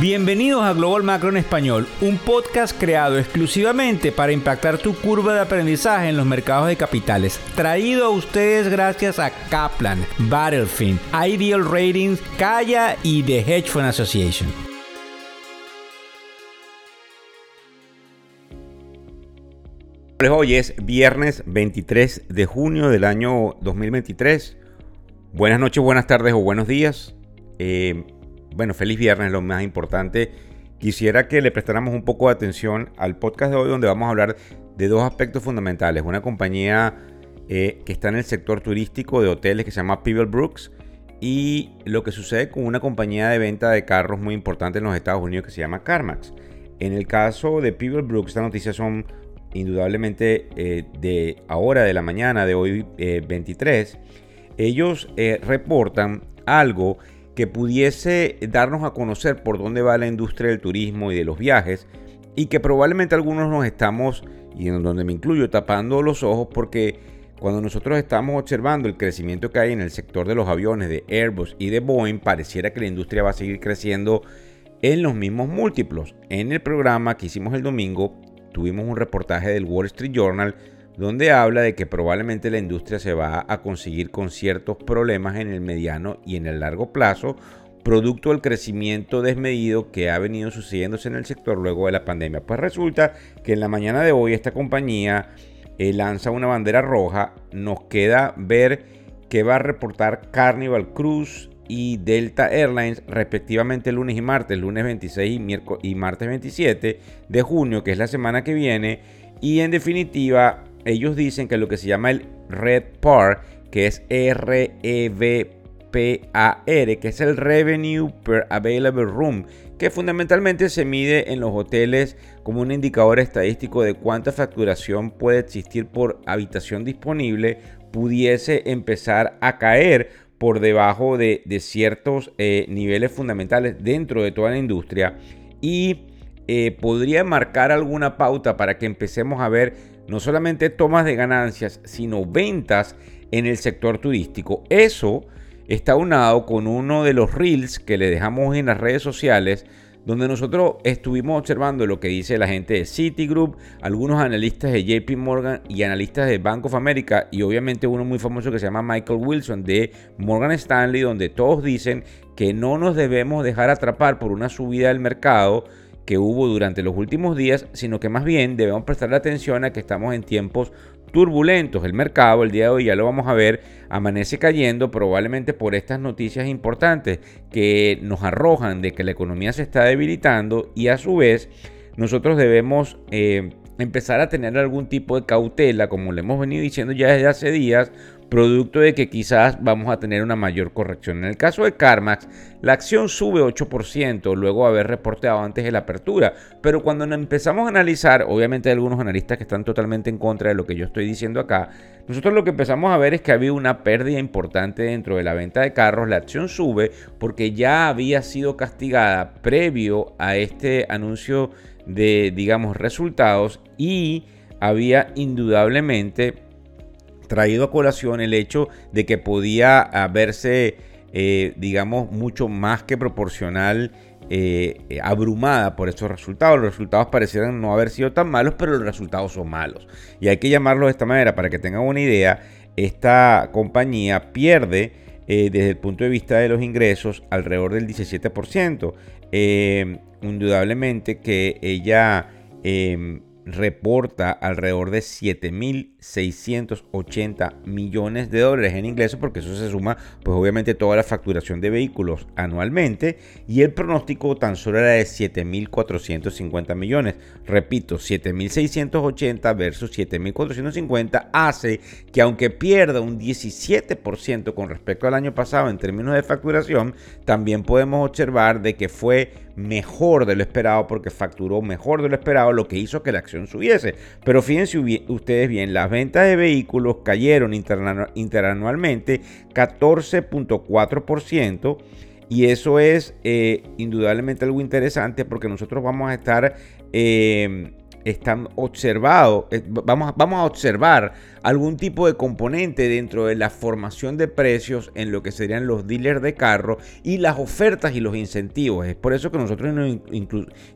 Bienvenidos a Global Macro en Español, un podcast creado exclusivamente para impactar tu curva de aprendizaje en los mercados de capitales. Traído a ustedes gracias a Kaplan, Battlefield, Ideal Ratings, Kaya y The Hedge Fund Association. Hoy es viernes 23 de junio del año 2023. Buenas noches, buenas tardes o buenos días. Eh, bueno, feliz viernes, lo más importante. Quisiera que le prestáramos un poco de atención al podcast de hoy donde vamos a hablar de dos aspectos fundamentales. Una compañía eh, que está en el sector turístico de hoteles que se llama People Brooks y lo que sucede con una compañía de venta de carros muy importante en los Estados Unidos que se llama CarMax. En el caso de People Brooks, estas noticias son indudablemente eh, de ahora, de la mañana, de hoy 23. Eh, Ellos reportan algo que pudiese darnos a conocer por dónde va la industria del turismo y de los viajes y que probablemente algunos nos estamos, y en donde me incluyo, tapando los ojos porque cuando nosotros estamos observando el crecimiento que hay en el sector de los aviones de Airbus y de Boeing, pareciera que la industria va a seguir creciendo en los mismos múltiplos. En el programa que hicimos el domingo, tuvimos un reportaje del Wall Street Journal donde habla de que probablemente la industria se va a conseguir con ciertos problemas en el mediano y en el largo plazo, producto del crecimiento desmedido que ha venido sucediéndose en el sector luego de la pandemia. Pues resulta que en la mañana de hoy esta compañía eh, lanza una bandera roja, nos queda ver que va a reportar Carnival Cruise y Delta Airlines respectivamente lunes y martes, lunes 26 y, y martes 27 de junio, que es la semana que viene. Y en definitiva, ellos dicen que lo que se llama el Red PAR, que es R-E-V-P-A-R, que es el Revenue Per Available Room, que fundamentalmente se mide en los hoteles como un indicador estadístico de cuánta facturación puede existir por habitación disponible, pudiese empezar a caer por debajo de, ciertos eh, niveles fundamentales dentro de toda la industria y eh, podría marcar alguna pauta para que empecemos a ver no solamente tomas de ganancias, sino ventas en el sector turístico. Eso está unado con uno de los reels que le dejamos en las redes sociales, donde nosotros estuvimos observando lo que dice la gente de Citigroup, algunos analistas de JP Morgan y analistas de Bank of America y obviamente uno muy famoso que se llama Michael Wilson de Morgan Stanley, donde todos dicen que no nos debemos dejar atrapar por una subida del mercado que hubo durante los últimos días, sino que más bien debemos prestar atención a que estamos en tiempos turbulentos. El mercado, el día de hoy ya lo vamos a ver, amanece cayendo probablemente por estas noticias importantes que nos arrojan de que la economía se está debilitando y a su vez nosotros debemos eh, empezar a tener algún tipo de cautela, como le hemos venido diciendo ya desde hace días, producto de que quizás vamos a tener una mayor corrección. En el caso de CarMax, la acción sube 8% luego de haber reportado antes de la apertura, pero cuando empezamos a analizar, obviamente hay algunos analistas que están totalmente en contra de lo que yo estoy diciendo acá, nosotros lo que empezamos a ver es que había una pérdida importante dentro de la venta de carros, la acción sube porque ya había sido castigada previo a este anuncio de, digamos, resultados y había indudablemente traído a colación el hecho de que podía haberse, eh, digamos, mucho más que proporcional eh, eh, abrumada por estos resultados. Los resultados parecieran no haber sido tan malos, pero los resultados son malos. Y hay que llamarlo de esta manera para que tengan una idea. Esta compañía pierde desde el punto de vista de los ingresos alrededor del 17%. indudablemente que ella em, reporta alrededor de 7.680 millones de dólares en ingresos, porque eso se suma, pues obviamente toda la facturación de vehículos anualmente, y el pronóstico tan solo era de 7.450 millones. Repito, 7.680 versus 7.450 hace que aunque pierda un 17% con respecto al año pasado en términos de facturación, también podemos observar de que fue mejor de lo esperado porque facturó mejor de lo esperado, lo que hizo que la acción subiese. Pero fíjense ustedes bien, las ventas de vehículos cayeron interanualmente 14.4%. Y eso es eh, indudablemente algo interesante porque nosotros vamos a estar eh, están observado, eh, vamos, vamos a observar algún tipo de componente dentro de la formación de precios en lo que serían los dealers de carro y las ofertas y los incentivos. Es por eso que nosotros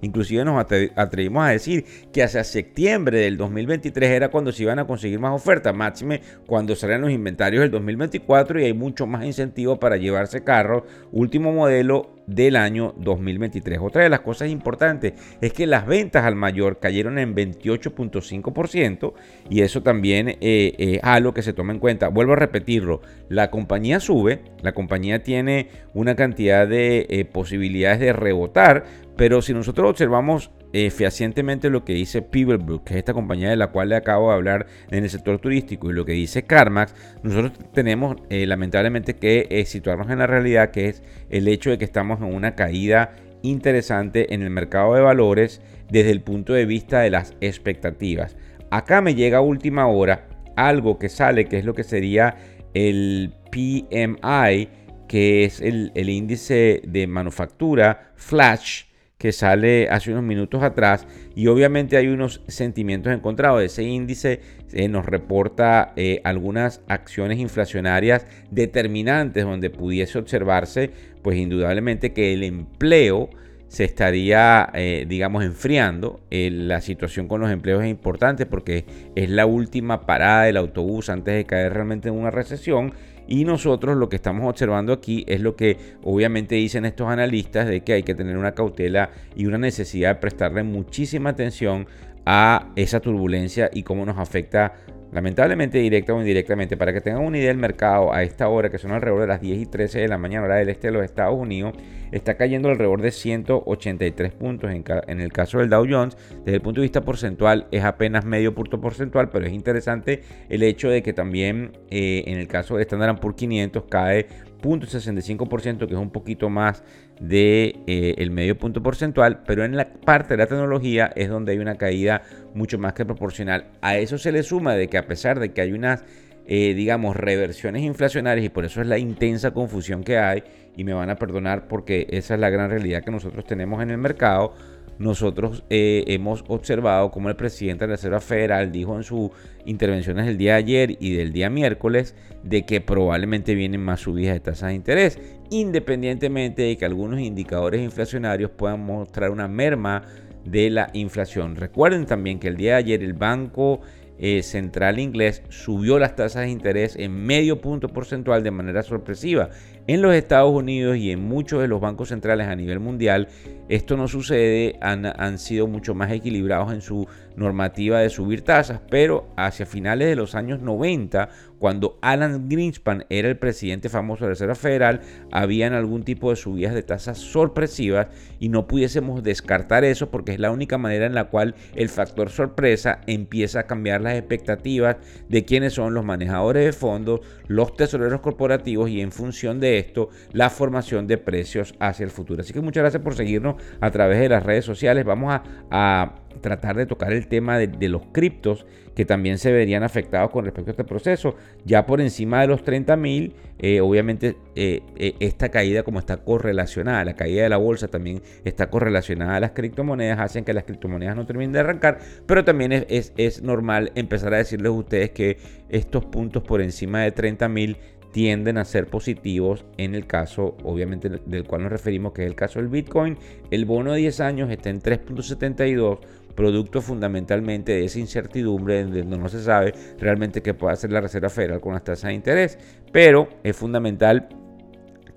inclusive nos atrevimos a decir que hacia septiembre del 2023 era cuando se iban a conseguir más ofertas, máxime cuando salían los inventarios del 2024 y hay mucho más incentivo para llevarse carro último modelo del año 2023. Otra de las cosas importantes es que las ventas al mayor cayeron en 28.5% y eso también eh, es algo que se toma en cuenta. Vuelvo a repetirlo, la compañía sube, la compañía tiene una cantidad de eh, posibilidades de rebotar, pero si nosotros observamos eh, fehacientemente lo que dice Peeblebrook, que es esta compañía de la cual le acabo de hablar en el sector turístico, y lo que dice CarMax, nosotros tenemos eh, lamentablemente que eh, situarnos en la realidad, que es el hecho de que estamos en una caída interesante en el mercado de valores desde el punto de vista de las expectativas. Acá me llega a última hora algo que sale, que es lo que sería el PMI, que es el, el índice de manufactura flash que sale hace unos minutos atrás y obviamente hay unos sentimientos encontrados. Ese índice eh, nos reporta eh, algunas acciones inflacionarias determinantes donde pudiese observarse pues indudablemente que el empleo se estaría, eh, digamos, enfriando. la situación con los empleos es importante porque es la última parada del autobús antes de caer realmente en una recesión y nosotros lo que estamos observando aquí es lo que obviamente dicen estos analistas de que hay que tener una cautela y una necesidad de prestarle muchísima atención a esa turbulencia y cómo nos afecta lamentablemente directa o indirectamente. Para que tengan una idea del mercado a esta hora, que son alrededor de las 10 y 13 de la mañana, hora del este de los Estados Unidos, está cayendo alrededor de 183 puntos en, el caso del Dow Jones. Desde el punto de vista porcentual es apenas medio punto porcentual, pero es interesante el hecho de que también eh, en el caso del Standard Poor's 500 cae 0.65%, que es un poquito más de eh, medio punto porcentual, pero en la parte de la tecnología es donde hay una caída mucho más que proporcional. A eso se le suma de que a pesar de que hay unas, eh, digamos, reversiones inflacionarias y por eso es la intensa confusión que hay, y me van a perdonar porque esa es la gran realidad que nosotros tenemos en el mercado, nosotros eh, hemos observado como el presidente de la Reserva Federal dijo en sus intervenciones del día de ayer y del día miércoles de que probablemente vienen más subidas de tasas de interés, independientemente de que algunos indicadores inflacionarios puedan mostrar una merma de la inflación. Recuerden también que el día de ayer el Banco eh, Central Inglés subió las tasas de interés en medio punto porcentual de manera sorpresiva. En los Estados Unidos y en muchos de los bancos centrales a nivel mundial, esto no sucede, han, han, sido mucho más equilibrados en su normativa de subir tasas, pero hacia finales de los años 90, cuando Alan Greenspan era el presidente famoso de la Reserva Federal, habían algún tipo de subidas de tasas sorpresivas y no pudiésemos descartar eso porque es la única manera en la cual el factor sorpresa empieza a cambiar las expectativas de quiénes son los manejadores de fondos, los tesoreros corporativos y en función de esto la formación de precios hacia el futuro. Así que muchas gracias por seguirnos a través de las redes sociales. Vamos a, tratar de tocar el tema de, los criptos que también se verían afectados con respecto a este proceso. Ya por encima de los 30 mil, eh, obviamente eh, eh, esta caída como está correlacionada, la caída de la bolsa también está correlacionada a las criptomonedas, hacen que las criptomonedas no terminen de arrancar, pero también es, es normal empezar a decirles a ustedes que estos puntos por encima de 30 mil tienden a ser positivos en el caso, obviamente, del cual nos referimos, que es el caso del Bitcoin. El bono de 10 años está en 3.72, producto fundamentalmente de esa incertidumbre donde no se sabe realmente qué puede hacer la Reserva Federal con las tasas de interés. Pero es fundamental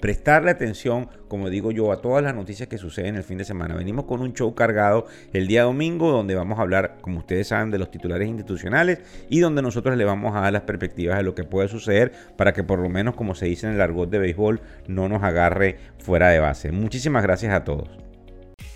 prestarle atención, como digo yo, a todas las noticias que suceden el fin de semana. Venimos con un show cargado el día domingo donde vamos a hablar, como ustedes saben, de los titulares institucionales y donde nosotros le vamos a dar las perspectivas de lo que puede suceder para que por lo menos, como se dice en el argot de béisbol, no nos agarre fuera de base. Muchísimas gracias a todos.